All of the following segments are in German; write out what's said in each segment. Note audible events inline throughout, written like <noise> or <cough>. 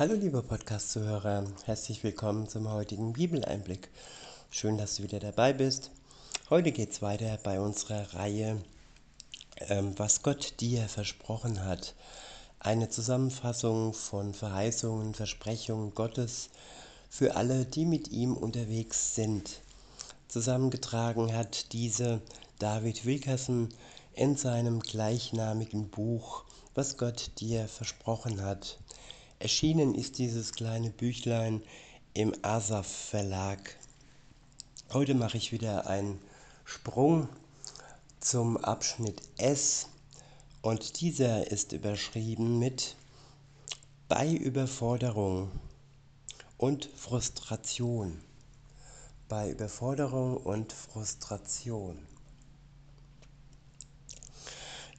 Hallo liebe Podcast-Zuhörer, herzlich willkommen zum heutigen Bibeleinblick. Schön, dass du wieder dabei bist. Heute geht es weiter bei unserer Reihe, ähm, was Gott dir versprochen hat. Eine Zusammenfassung von Verheißungen, Versprechungen Gottes für alle, die mit ihm unterwegs sind. Zusammengetragen hat diese David Wilkerson in seinem gleichnamigen Buch, was Gott dir versprochen hat. Erschienen ist dieses kleine Büchlein im Asaf Verlag. Heute mache ich wieder einen Sprung zum Abschnitt S und dieser ist überschrieben mit bei Überforderung und Frustration. Bei Überforderung und Frustration.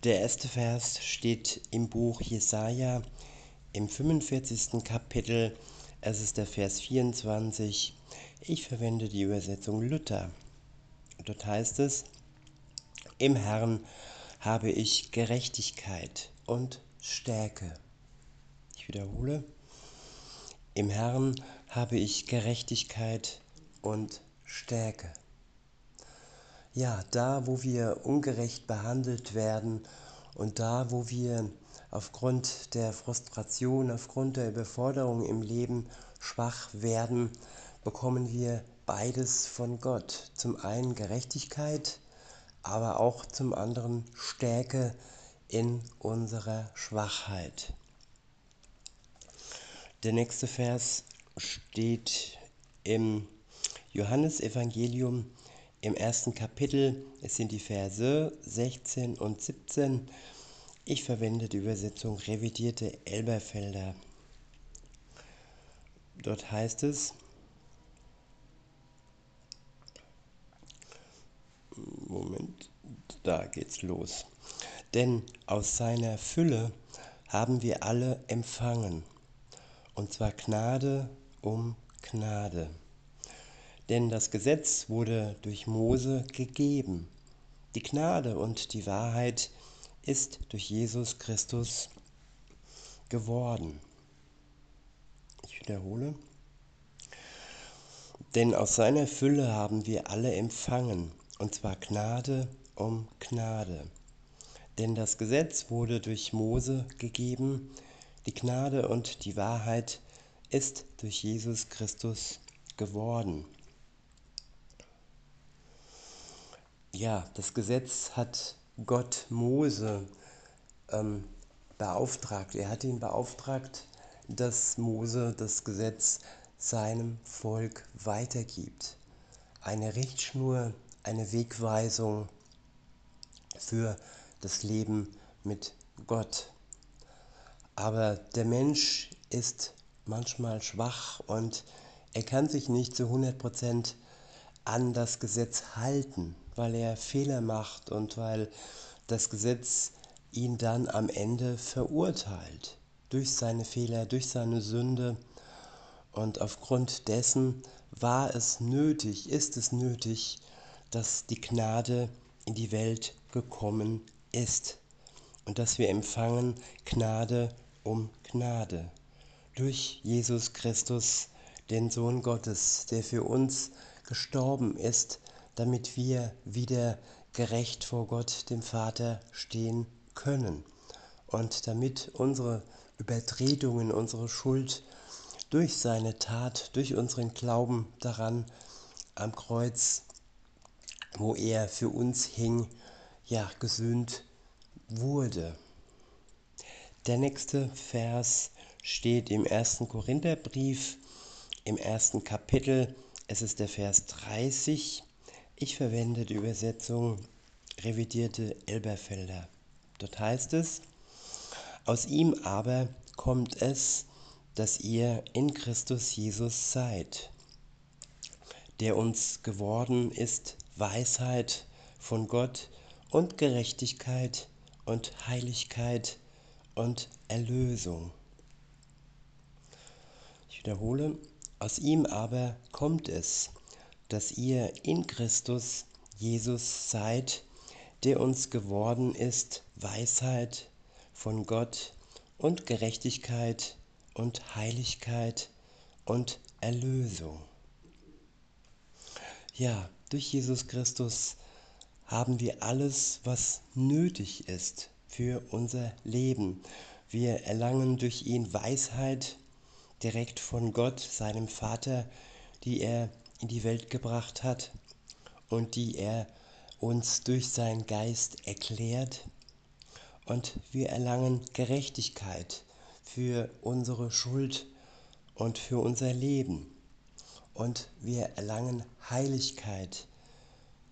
Der erste Vers steht im Buch Jesaja im 45. Kapitel, es ist der Vers 24, ich verwende die Übersetzung Luther. Dort heißt es, im Herrn habe ich Gerechtigkeit und Stärke. Ich wiederhole, im Herrn habe ich Gerechtigkeit und Stärke. Ja, da, wo wir ungerecht behandelt werden und da, wo wir aufgrund der Frustration, aufgrund der Überforderung im Leben schwach werden, bekommen wir beides von Gott. Zum einen Gerechtigkeit, aber auch zum anderen Stärke in unserer Schwachheit. Der nächste Vers steht im Johannesevangelium im ersten Kapitel. Es sind die Verse 16 und 17 ich verwende die Übersetzung revidierte Elberfelder. Dort heißt es, Moment, da geht's los. Denn aus seiner Fülle haben wir alle empfangen, und zwar Gnade um Gnade. Denn das Gesetz wurde durch Mose gegeben. Die Gnade und die Wahrheit ist durch Jesus Christus geworden. Ich wiederhole. Denn aus seiner Fülle haben wir alle empfangen, und zwar Gnade um Gnade. Denn das Gesetz wurde durch Mose gegeben, die Gnade und die Wahrheit ist durch Jesus Christus geworden. Ja, das Gesetz hat Gott Mose ähm, beauftragt. Er hat ihn beauftragt, dass Mose das Gesetz seinem Volk weitergibt. Eine Richtschnur, eine Wegweisung für das Leben mit Gott. Aber der Mensch ist manchmal schwach und er kann sich nicht zu 100% an das Gesetz halten weil er Fehler macht und weil das Gesetz ihn dann am Ende verurteilt durch seine Fehler, durch seine Sünde. Und aufgrund dessen war es nötig, ist es nötig, dass die Gnade in die Welt gekommen ist und dass wir empfangen Gnade um Gnade durch Jesus Christus, den Sohn Gottes, der für uns gestorben ist, damit wir wieder gerecht vor Gott, dem Vater, stehen können. Und damit unsere Übertretungen, unsere Schuld durch seine Tat, durch unseren Glauben daran am Kreuz, wo er für uns hing, ja, gesühnt wurde. Der nächste Vers steht im ersten Korintherbrief, im ersten Kapitel. Es ist der Vers 30. Ich verwende die Übersetzung revidierte Elberfelder. Dort heißt es, aus ihm aber kommt es, dass ihr in Christus Jesus seid, der uns geworden ist Weisheit von Gott und Gerechtigkeit und Heiligkeit und Erlösung. Ich wiederhole, aus ihm aber kommt es, dass ihr in Christus Jesus seid, der uns geworden ist Weisheit von Gott und Gerechtigkeit und Heiligkeit und Erlösung. Ja, durch Jesus Christus haben wir alles, was nötig ist für unser Leben. Wir erlangen durch ihn Weisheit direkt von Gott, seinem Vater, die er in die Welt gebracht hat und die er uns durch seinen Geist erklärt. Und wir erlangen Gerechtigkeit für unsere Schuld und für unser Leben. Und wir erlangen Heiligkeit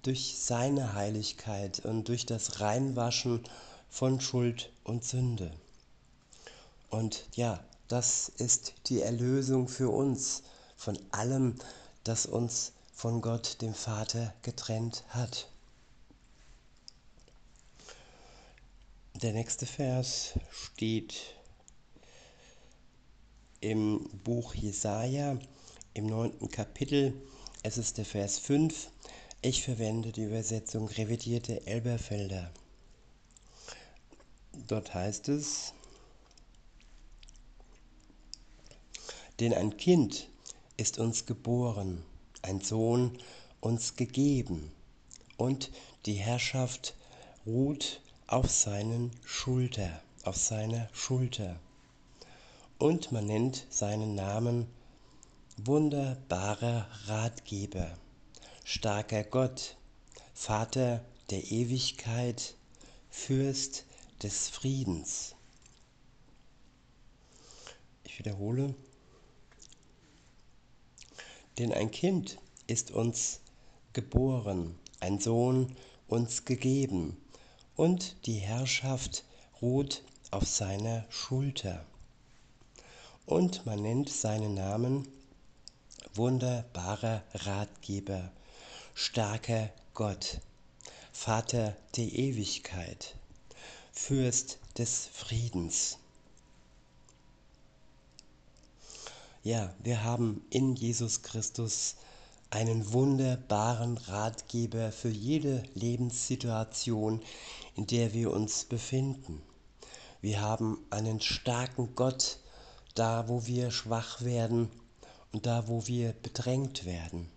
durch seine Heiligkeit und durch das Reinwaschen von Schuld und Sünde. Und ja, das ist die Erlösung für uns von allem, das uns von Gott, dem Vater, getrennt hat. Der nächste Vers steht im Buch Jesaja im neunten Kapitel. Es ist der Vers 5. Ich verwende die Übersetzung revidierte Elberfelder. Dort heißt es, denn ein Kind ist uns geboren, ein Sohn uns gegeben, und die Herrschaft ruht auf seinen Schulter, auf seiner Schulter. Und man nennt seinen Namen wunderbarer Ratgeber, starker Gott, Vater der Ewigkeit, Fürst des Friedens. Ich wiederhole, denn ein Kind ist uns geboren, ein Sohn uns gegeben, und die Herrschaft ruht auf seiner Schulter. Und man nennt seinen Namen wunderbarer Ratgeber, starker Gott, Vater der Ewigkeit, Fürst des Friedens. Ja, wir haben in Jesus Christus einen wunderbaren Ratgeber für jede Lebenssituation, in der wir uns befinden. Wir haben einen starken Gott da, wo wir schwach werden und da, wo wir bedrängt werden.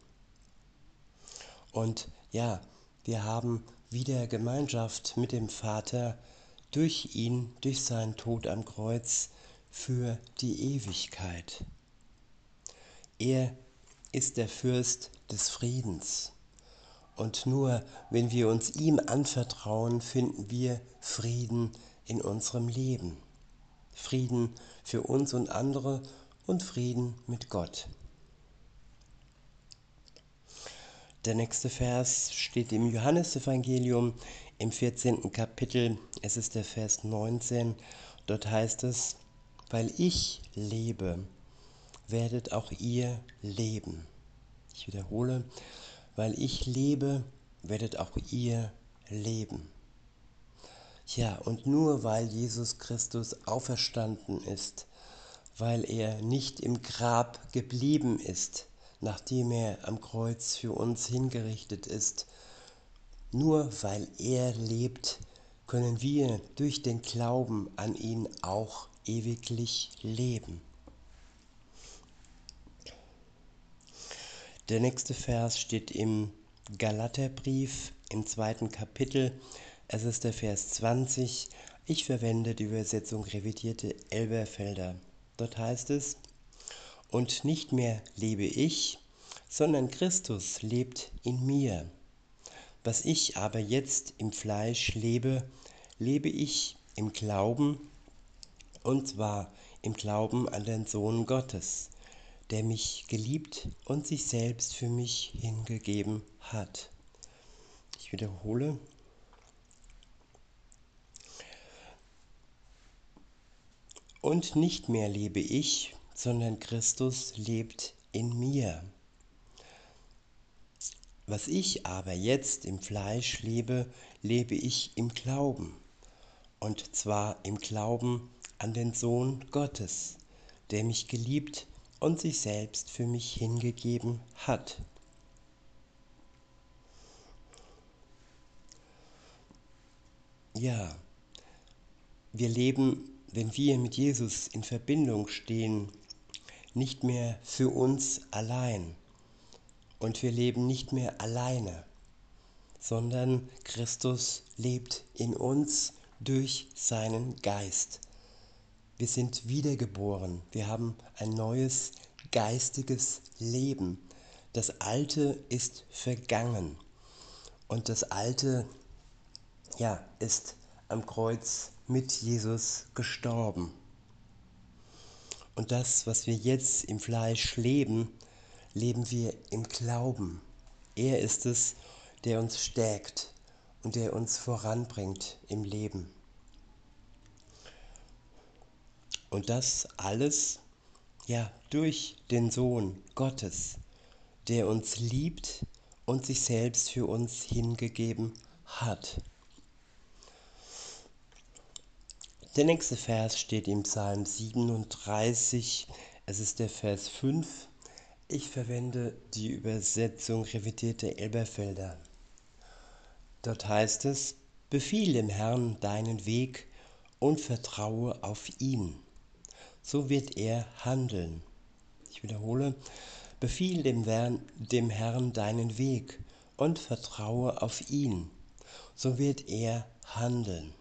Und ja, wir haben wieder Gemeinschaft mit dem Vater durch ihn, durch seinen Tod am Kreuz für die Ewigkeit. Er ist der Fürst des Friedens. Und nur wenn wir uns ihm anvertrauen, finden wir Frieden in unserem Leben. Frieden für uns und andere und Frieden mit Gott. Der nächste Vers steht im Johannesevangelium im 14. Kapitel. Es ist der Vers 19. Dort heißt es, weil ich lebe, werdet auch ihr leben. Ich wiederhole, weil ich lebe, werdet auch ihr leben. Ja, und nur weil Jesus Christus auferstanden ist, weil er nicht im Grab geblieben ist, nachdem er am Kreuz für uns hingerichtet ist. Nur weil er lebt, können wir durch den Glauben an ihn auch ewiglich leben. Der nächste Vers steht im Galaterbrief im zweiten Kapitel. Es ist der Vers 20. Ich verwende die Übersetzung revidierte Elberfelder. Dort heißt es, und nicht mehr lebe ich, sondern Christus lebt in mir. Was ich aber jetzt im Fleisch lebe, lebe ich im Glauben, und zwar im Glauben an den Sohn Gottes, der mich geliebt und sich selbst für mich hingegeben hat. Ich wiederhole. Und nicht mehr lebe ich, sondern Christus lebt in mir. Was ich aber jetzt im Fleisch lebe, lebe ich im Glauben. Und zwar im Glauben an den Sohn Gottes, der mich geliebt und sich selbst für mich hingegeben hat. Ja, wir leben wenn wir mit Jesus in Verbindung stehen, nicht mehr für uns allein und wir leben nicht mehr alleine, sondern Christus lebt in uns durch seinen Geist. Wir sind wiedergeboren, wir haben ein neues geistiges Leben. Das Alte ist vergangen und das Alte ja, ist am Kreuz mit Jesus gestorben. Und das, was wir jetzt im Fleisch leben, leben wir im Glauben. Er ist es, der uns stärkt und der uns voranbringt im Leben. Und das alles ja durch den Sohn Gottes, der uns liebt und sich selbst für uns hingegeben hat. Der nächste Vers steht im Psalm 37, es ist der Vers 5. Ich verwende die Übersetzung revidierte Elberfelder. Dort heißt es, befiehl dem Herrn deinen Weg und vertraue auf ihn. So wird er handeln. Ich wiederhole, befiehl dem, dem Herrn deinen Weg und vertraue auf ihn. So wird er handeln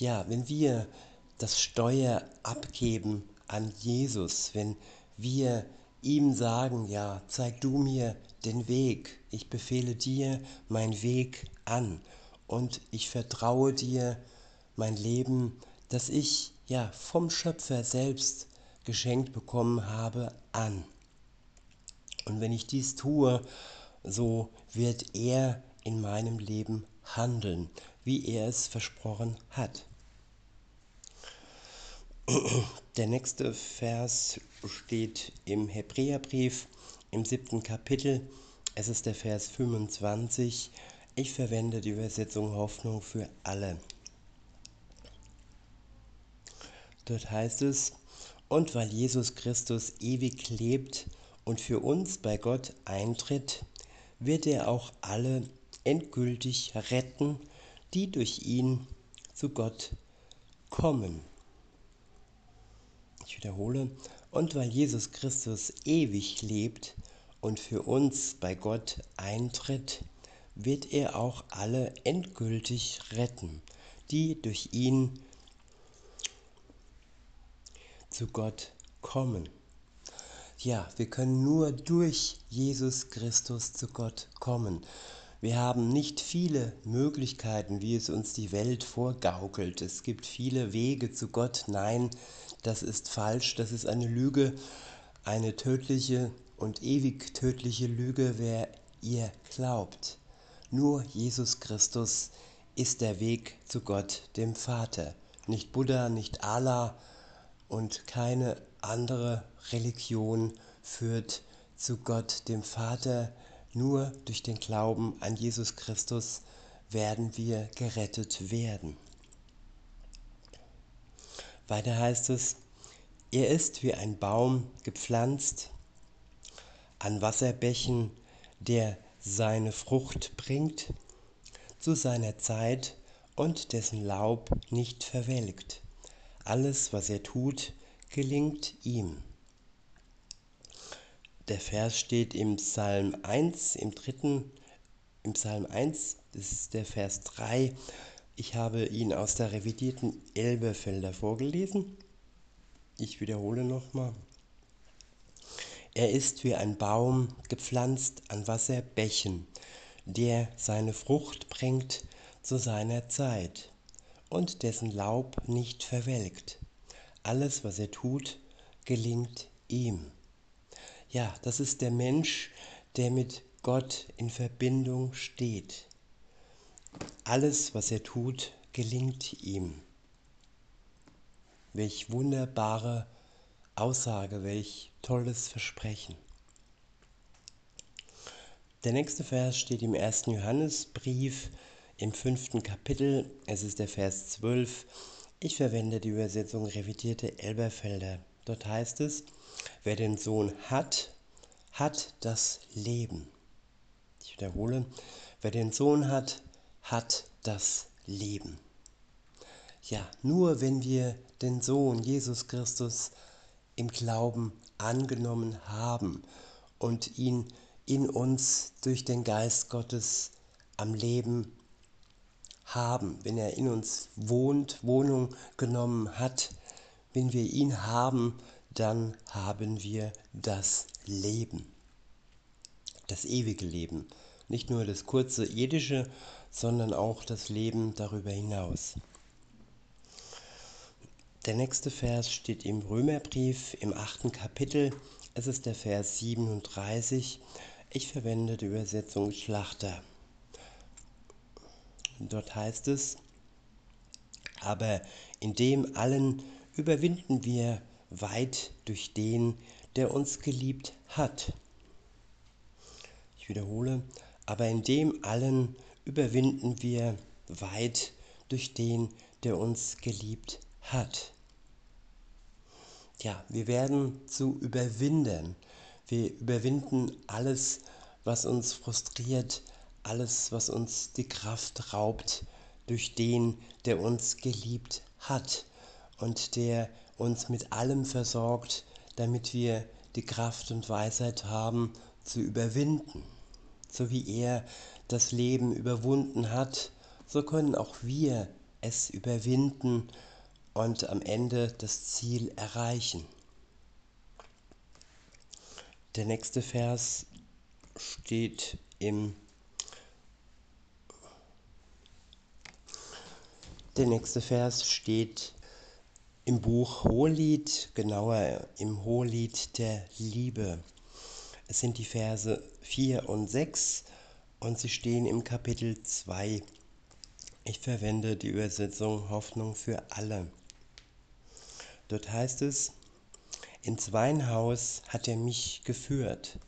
ja, wenn wir das Steuer abgeben an Jesus, wenn wir ihm sagen, ja, zeig du mir den Weg, ich befehle dir mein Weg an und ich vertraue dir mein Leben, das ich ja vom Schöpfer selbst geschenkt bekommen habe, an. Und wenn ich dies tue, so wird er in meinem Leben handeln, wie er es versprochen hat. <clears throat> Der nächste Vers steht im Hebräerbrief im siebten Kapitel. Es ist der Vers 25. Ich verwende die Übersetzung Hoffnung für alle. Dort heißt es, und weil Jesus Christus ewig lebt und für uns bei Gott eintritt, wird er auch alle endgültig retten, die durch ihn zu Gott kommen. Ich wiederhole, und weil Jesus Christus ewig lebt und für uns bei Gott eintritt, wird er auch alle endgültig retten, die durch ihn zu Gott kommen. Ja, wir können nur durch Jesus Christus zu Gott kommen. Wir haben nicht viele Möglichkeiten, wie es uns die Welt vorgaukelt. Es gibt viele Wege zu Gott. Nein, das ist falsch, das ist eine Lüge, eine tödliche und ewig tödliche Lüge, wer ihr glaubt. Nur Jesus Christus ist der Weg zu Gott, dem Vater. Nicht Buddha, nicht Allah und keine andere Religion führt zu Gott, dem Vater. Nur durch den Glauben an Jesus Christus werden wir gerettet werden. Weiter heißt es, er ist wie ein Baum gepflanzt an Wasserbächen, der seine Frucht bringt zu seiner Zeit und dessen Laub nicht verwelkt. Alles, was er tut, gelingt ihm. Der Vers steht im Psalm 1, im dritten, im Psalm 1, das ist der Vers 3. Ich habe ihn aus der revidierten Elberfelder vorgelesen. Ich wiederhole nochmal. Er ist wie ein Baum gepflanzt an Wasserbächen, der seine Frucht bringt zu seiner Zeit und dessen Laub nicht verwelkt. Alles, was er tut, gelingt ihm. Ja, das ist der Mensch, der mit Gott in Verbindung steht. Alles, was er tut, gelingt ihm. Welch wunderbare Aussage, welch tolles Versprechen. Der nächste Vers steht im ersten Johannesbrief im fünften Kapitel. Es ist der Vers 12. Ich verwende die Übersetzung revidierte Elberfelder. Dort heißt es, wer den Sohn hat, hat das Leben. Ich wiederhole, wer den Sohn hat, hat das Leben. ja, nur wenn wir den Sohn Jesus Christus im Glauben angenommen haben und ihn in uns durch den Geist Gottes am Leben haben, wenn er in uns wohnt, Wohnung genommen hat, wenn wir ihn haben, dann haben wir das Leben, das ewige Leben. Nicht nur das kurze irdische, sondern auch das Leben darüber hinaus. Der nächste Vers steht im Römerbrief im achten Kapitel. Es ist der Vers 37. Ich verwende die Übersetzung Schlachter. Dort heißt es, aber in dem allen überwinden wir weit durch den, der uns geliebt hat. Ich wiederhole, aber in dem allen überwinden wir weit durch den, der uns geliebt hat. Ja, wir werden zu überwinden. Wir überwinden alles, was uns frustriert, alles, was uns die Kraft raubt, durch den, der uns geliebt hat und der uns mit allem versorgt, damit wir die Kraft und Weisheit haben, zu überwinden. So wie er das Leben überwunden hat, so können auch wir es überwinden und am Ende das Ziel erreichen. Der nächste Vers steht im Der nächste Vers steht im Buch Hohelied, genauer im Hohelied der Liebe. Es sind die Verse 4 und 6 und sie stehen im Kapitel 2. Ich verwende die Übersetzung Hoffnung für alle. Dort heißt es, ins Weinhaus hat er mich geführt.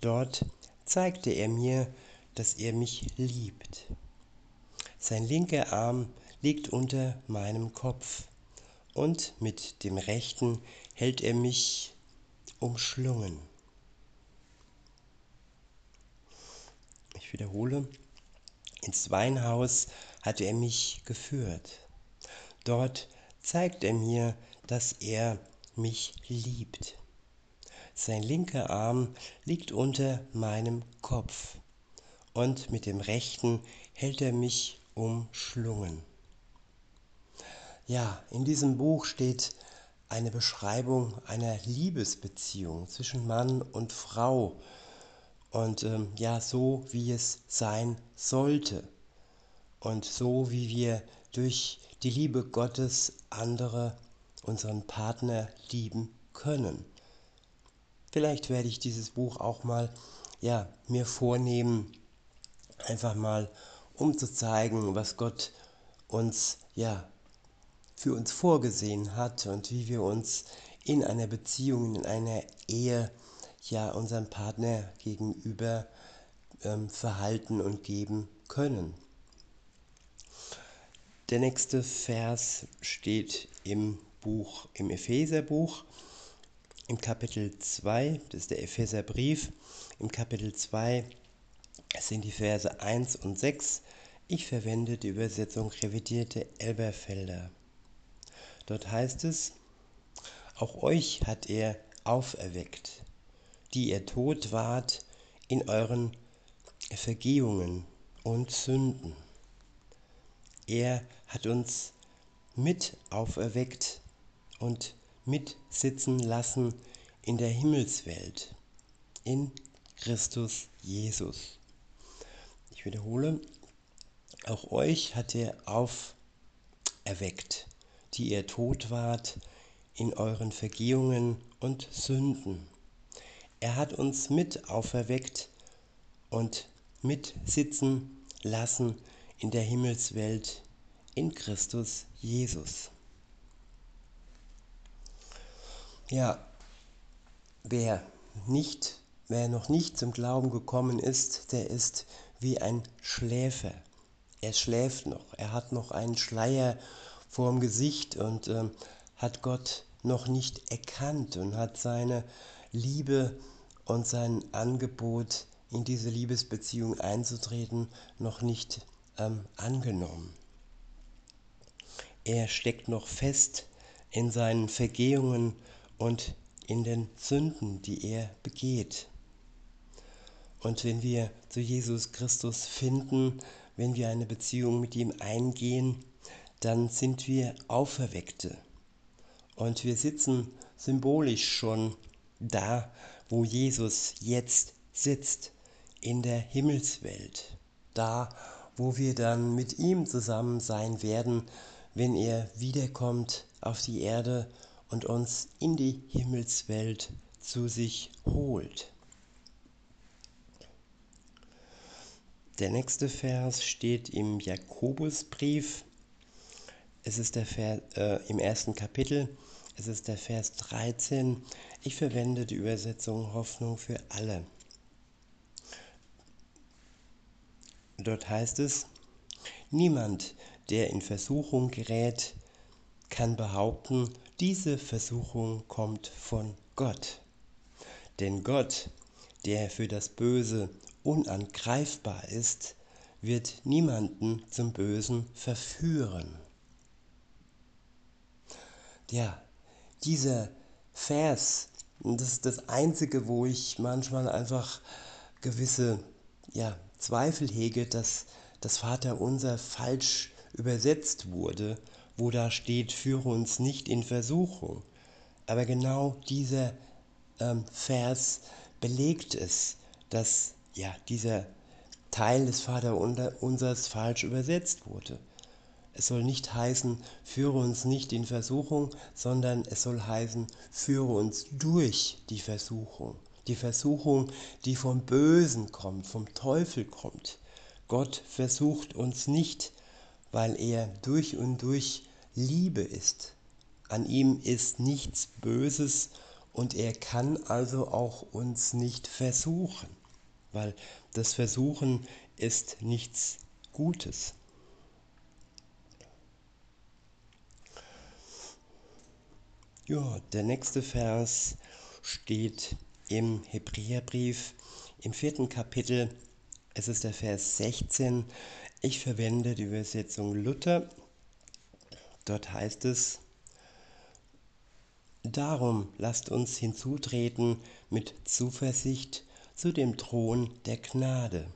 Dort zeigte er mir, dass er mich liebt. Sein linker Arm liegt unter meinem Kopf und mit dem rechten hält er mich umschlungen. Ich wiederhole, ins Weinhaus hat er mich geführt. Dort zeigt er mir, dass er mich liebt. Sein linker Arm liegt unter meinem Kopf und mit dem rechten hält er mich umschlungen. Ja, in diesem Buch steht eine Beschreibung einer Liebesbeziehung zwischen Mann und Frau. Und ähm, ja, so wie es sein sollte. Und so wie wir durch die Liebe Gottes andere, unseren Partner lieben können. Vielleicht werde ich dieses Buch auch mal ja, mir vornehmen, einfach mal um zu zeigen, was Gott uns ja für uns vorgesehen hat und wie wir uns in einer Beziehung, in einer Ehe ja unserem Partner gegenüber ähm, verhalten und geben können. Der nächste Vers steht im Buch, im Epheserbuch, im Kapitel 2, das ist der Epheserbrief, im Kapitel 2 sind die Verse 1 und 6. Ich verwende die Übersetzung revidierte Elberfelder. Dort heißt es, auch euch hat er auferweckt, die ihr tot wart in euren Vergehungen und Sünden. Er hat uns mit auferweckt und mitsitzen lassen in der Himmelswelt, in Christus Jesus. Ich wiederhole, auch euch hat er auferweckt die ihr tot wart in euren Vergehungen und Sünden. Er hat uns mit auferweckt und mitsitzen lassen in der Himmelswelt in Christus Jesus. Ja, wer nicht, wer noch nicht zum Glauben gekommen ist, der ist wie ein Schläfer. Er schläft noch, er hat noch einen Schleier vorm Gesicht und äh, hat Gott noch nicht erkannt und hat seine Liebe und sein Angebot, in diese Liebesbeziehung einzutreten, noch nicht ähm, angenommen. er steckt noch fest in seinen Vergehungen und in den Sünden, die er begeht. Und wenn wir zu Jesus Christus finden, wenn wir eine Beziehung mit ihm eingehen, dann sind wir Auferweckte. Und wir sitzen symbolisch schon da, wo Jesus jetzt sitzt, in der Himmelswelt. Da, wo wir dann mit ihm zusammen sein werden, wenn er wiederkommt auf die Erde und uns in die Himmelswelt zu sich holt. Der nächste Vers steht im Jakobusbrief. Es ist der Vers, äh, im ersten Kapitel. Es ist der Vers 13. Ich verwende die Übersetzung Hoffnung für alle. Dort heißt es, niemand, der in Versuchung gerät, kann behaupten, diese Versuchung kommt von Gott. Denn Gott, der für das Böse unangreifbar ist, wird niemanden zum Bösen verführen. Ja, dieser Vers, das ist das Einzige, wo ich manchmal einfach gewisse ja, Zweifel hege, dass das Vaterunser falsch übersetzt wurde wo da steht, führe uns nicht in Versuchung. Aber genau dieser ähm, Vers belegt es, dass ja, dieser Teil des Vaterunsers falsch übersetzt wurde. Es soll nicht heißen, führe uns nicht in Versuchung, sondern es soll heißen, führe uns durch die Versuchung. Die Versuchung, die vom Bösen kommt, vom Teufel kommt. Gott versucht uns nicht, weil er durch und durch Liebe ist. An ihm ist nichts Böses und er kann also auch uns nicht versuchen, weil das Versuchen ist nichts Gutes. Ja, der nächste Vers steht im Hebräerbrief im vierten Kapitel. Es ist der Vers 16. Ich verwende die Übersetzung Luther Dort heißt es, Darum lasst uns hinzutreten mit Zuversicht zu dem Thron der Gnade,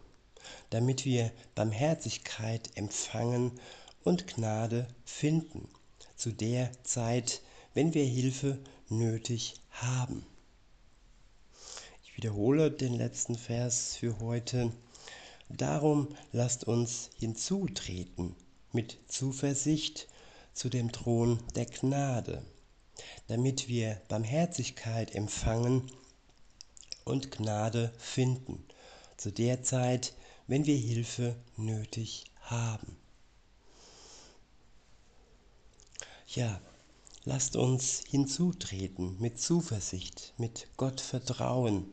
damit wir Barmherzigkeit empfangen und Gnade finden, zu der Zeit, wenn wir Hilfe nötig haben. Ich wiederhole den letzten Vers für heute. Darum lasst uns hinzutreten mit Zuversicht zu dem Thron der Gnade, damit wir Barmherzigkeit empfangen und Gnade finden, zu der Zeit, wenn wir Hilfe nötig haben. Ja, lasst uns hinzutreten mit Zuversicht, mit Gottvertrauen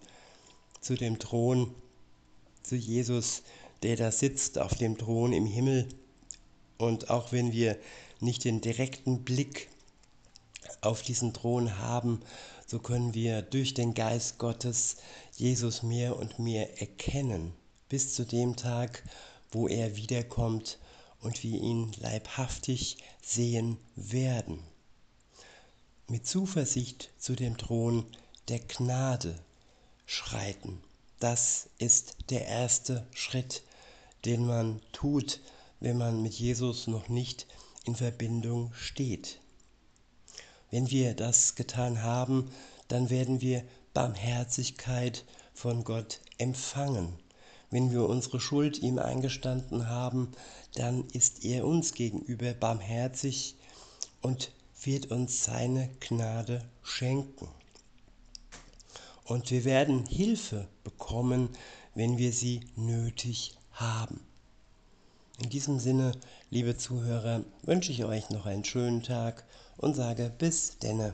zu dem Thron, zu Jesus, der da sitzt auf dem Thron im Himmel. Und auch wenn wir nicht den direkten Blick auf diesen Thron haben, so können wir durch den Geist Gottes Jesus mehr und mehr erkennen, bis zu dem Tag, wo er wiederkommt und wir ihn leibhaftig sehen werden. Mit Zuversicht zu dem Thron der Gnade schreiten. Das ist der erste Schritt, den man tut, wenn man mit Jesus noch nicht in Verbindung steht. Wenn wir das getan haben, dann werden wir Barmherzigkeit von Gott empfangen. Wenn wir unsere Schuld ihm eingestanden haben, dann ist er uns gegenüber barmherzig und wird uns seine Gnade schenken. Und wir werden Hilfe bekommen, wenn wir sie nötig haben. In diesem Sinne, liebe Zuhörer, wünsche ich euch noch einen schönen Tag und sage bis denne.